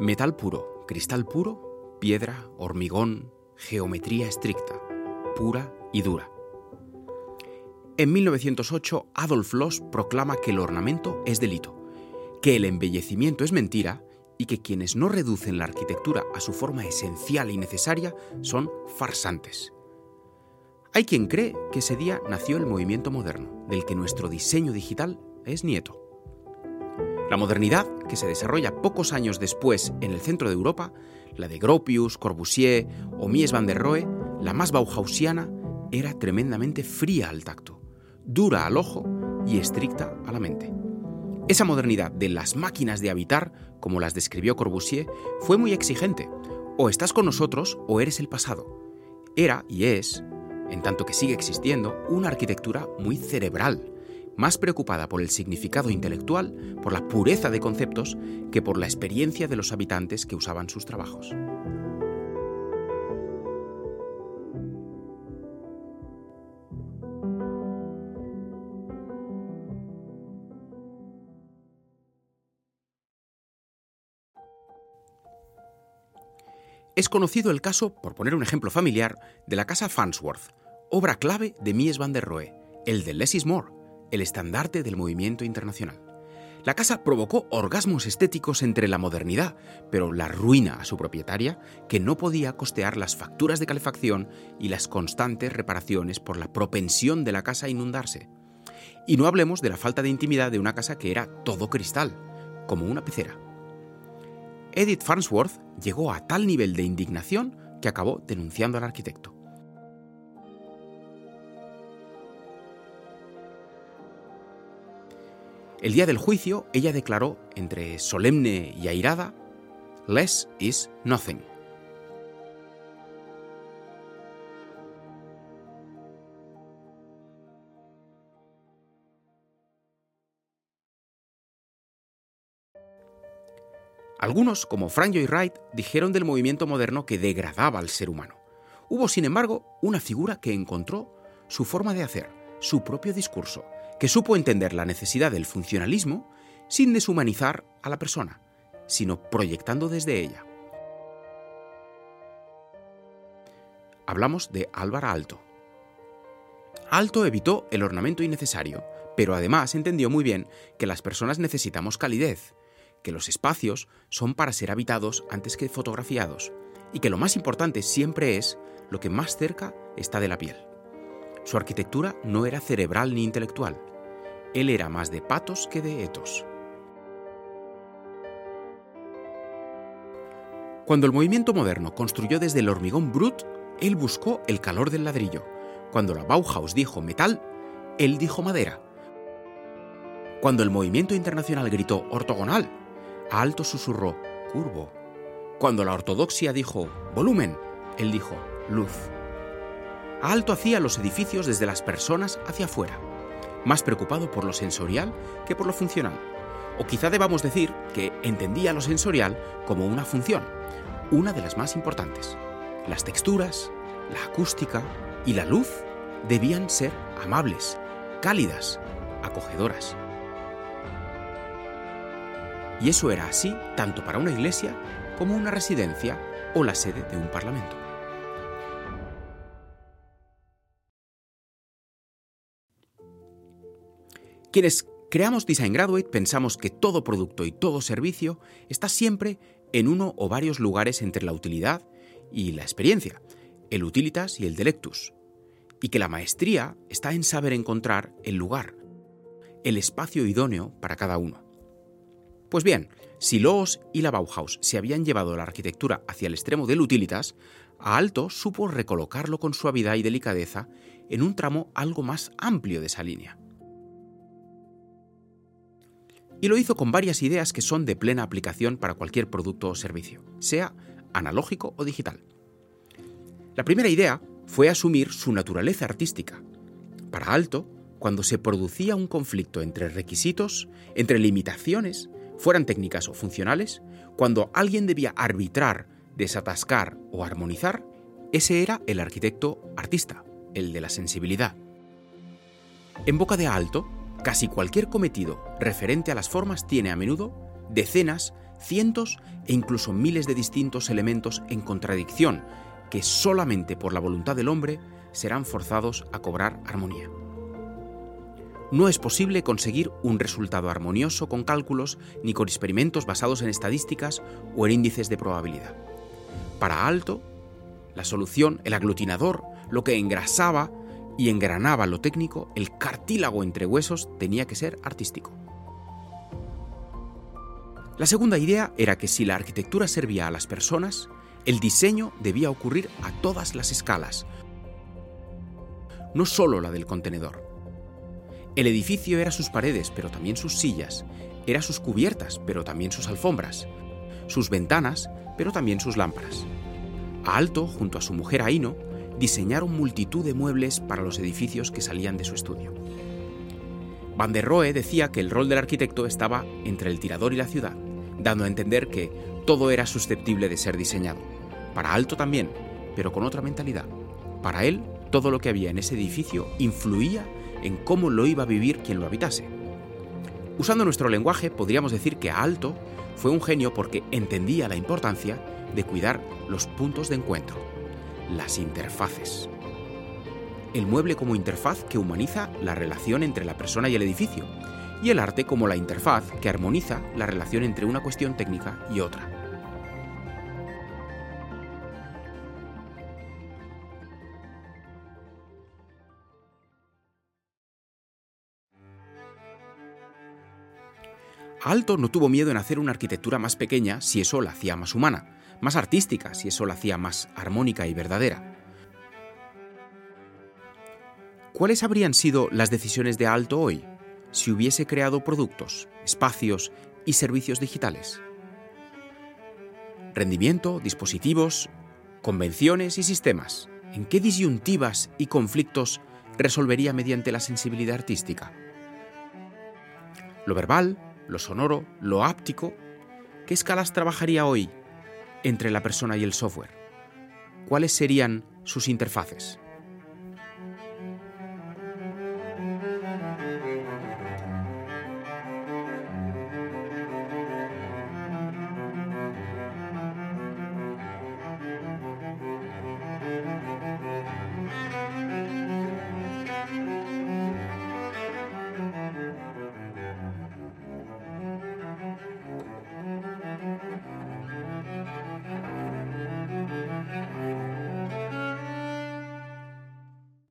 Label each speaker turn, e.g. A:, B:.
A: Metal puro, cristal puro, piedra, hormigón, geometría estricta, pura y dura. En 1908, Adolf Loos proclama que el ornamento es delito, que el embellecimiento es mentira y que quienes no reducen la arquitectura a su forma esencial y necesaria son farsantes. Hay quien cree que ese día nació el movimiento moderno, del que nuestro diseño digital es nieto. La modernidad, que se desarrolla pocos años después en el centro de Europa, la de Gropius, Corbusier o Mies van der Rohe, la más bauhausiana, era tremendamente fría al tacto, dura al ojo y estricta a la mente. Esa modernidad de las máquinas de habitar, como las describió Corbusier, fue muy exigente. O estás con nosotros o eres el pasado. Era y es, en tanto que sigue existiendo, una arquitectura muy cerebral, más preocupada por el significado intelectual, por la pureza de conceptos, que por la experiencia de los habitantes que usaban sus trabajos. Es conocido el caso, por poner un ejemplo familiar, de la casa Farnsworth, obra clave de Mies van der Rohe, el de Less is More, el estandarte del movimiento internacional. La casa provocó orgasmos estéticos entre la modernidad, pero la ruina a su propietaria, que no podía costear las facturas de calefacción y las constantes reparaciones por la propensión de la casa a inundarse. Y no hablemos de la falta de intimidad de una casa que era todo cristal, como una pecera. Edith Farnsworth llegó a tal nivel de indignación que acabó denunciando al arquitecto. El día del juicio, ella declaró, entre solemne y airada, Less is nothing. Algunos, como Frank Lloyd Wright, dijeron del movimiento moderno que degradaba al ser humano. Hubo, sin embargo, una figura que encontró su forma de hacer, su propio discurso, que supo entender la necesidad del funcionalismo sin deshumanizar a la persona, sino proyectando desde ella. Hablamos de Álvaro Alto. Alto evitó el ornamento innecesario, pero además entendió muy bien que las personas necesitamos calidez, que los espacios son para ser habitados antes que fotografiados y que lo más importante siempre es lo que más cerca está de la piel. Su arquitectura no era cerebral ni intelectual. Él era más de patos que de etos. Cuando el movimiento moderno construyó desde el hormigón brut, él buscó el calor del ladrillo. Cuando la Bauhaus dijo metal, él dijo madera. Cuando el movimiento internacional gritó ortogonal, Alto susurró, curvo. Cuando la ortodoxia dijo, volumen, él dijo, luz. Alto hacía los edificios desde las personas hacia afuera, más preocupado por lo sensorial que por lo funcional. O quizá debamos decir que entendía lo sensorial como una función, una de las más importantes. Las texturas, la acústica y la luz debían ser amables, cálidas, acogedoras. Y eso era así tanto para una iglesia como una residencia o la sede de un parlamento. Quienes creamos Design Graduate pensamos que todo producto y todo servicio está siempre en uno o varios lugares entre la utilidad y la experiencia, el utilitas y el delectus, y que la maestría está en saber encontrar el lugar, el espacio idóneo para cada uno. Pues bien, si Loos y la Bauhaus se habían llevado la arquitectura hacia el extremo del utilitas, a Alto supo recolocarlo con suavidad y delicadeza en un tramo algo más amplio de esa línea. Y lo hizo con varias ideas que son de plena aplicación para cualquier producto o servicio, sea analógico o digital. La primera idea fue asumir su naturaleza artística. Para Alto, cuando se producía un conflicto entre requisitos, entre limitaciones, fueran técnicas o funcionales, cuando alguien debía arbitrar, desatascar o armonizar, ese era el arquitecto artista, el de la sensibilidad. En boca de alto, casi cualquier cometido referente a las formas tiene a menudo decenas, cientos e incluso miles de distintos elementos en contradicción que solamente por la voluntad del hombre serán forzados a cobrar armonía. No es posible conseguir un resultado armonioso con cálculos ni con experimentos basados en estadísticas o en índices de probabilidad. Para Alto, la solución, el aglutinador, lo que engrasaba y engranaba lo técnico, el cartílago entre huesos, tenía que ser artístico. La segunda idea era que si la arquitectura servía a las personas, el diseño debía ocurrir a todas las escalas, no solo la del contenedor. El edificio era sus paredes, pero también sus sillas, era sus cubiertas, pero también sus alfombras, sus ventanas, pero también sus lámparas. A Alto, junto a su mujer Aino, diseñaron multitud de muebles para los edificios que salían de su estudio. Van der Rohe decía que el rol del arquitecto estaba entre el tirador y la ciudad, dando a entender que todo era susceptible de ser diseñado. Para Alto también, pero con otra mentalidad. Para él, todo lo que había en ese edificio influía en cómo lo iba a vivir quien lo habitase. Usando nuestro lenguaje, podríamos decir que Alto fue un genio porque entendía la importancia de cuidar los puntos de encuentro, las interfaces. El mueble como interfaz que humaniza la relación entre la persona y el edificio, y el arte como la interfaz que armoniza la relación entre una cuestión técnica y otra. Alto no tuvo miedo en hacer una arquitectura más pequeña si eso la hacía más humana, más artística si eso la hacía más armónica y verdadera. ¿Cuáles habrían sido las decisiones de Alto hoy si hubiese creado productos, espacios y servicios digitales? Rendimiento, dispositivos, convenciones y sistemas. ¿En qué disyuntivas y conflictos resolvería mediante la sensibilidad artística? Lo verbal, lo sonoro, lo áptico, ¿qué escalas trabajaría hoy entre la persona y el software? ¿Cuáles serían sus interfaces?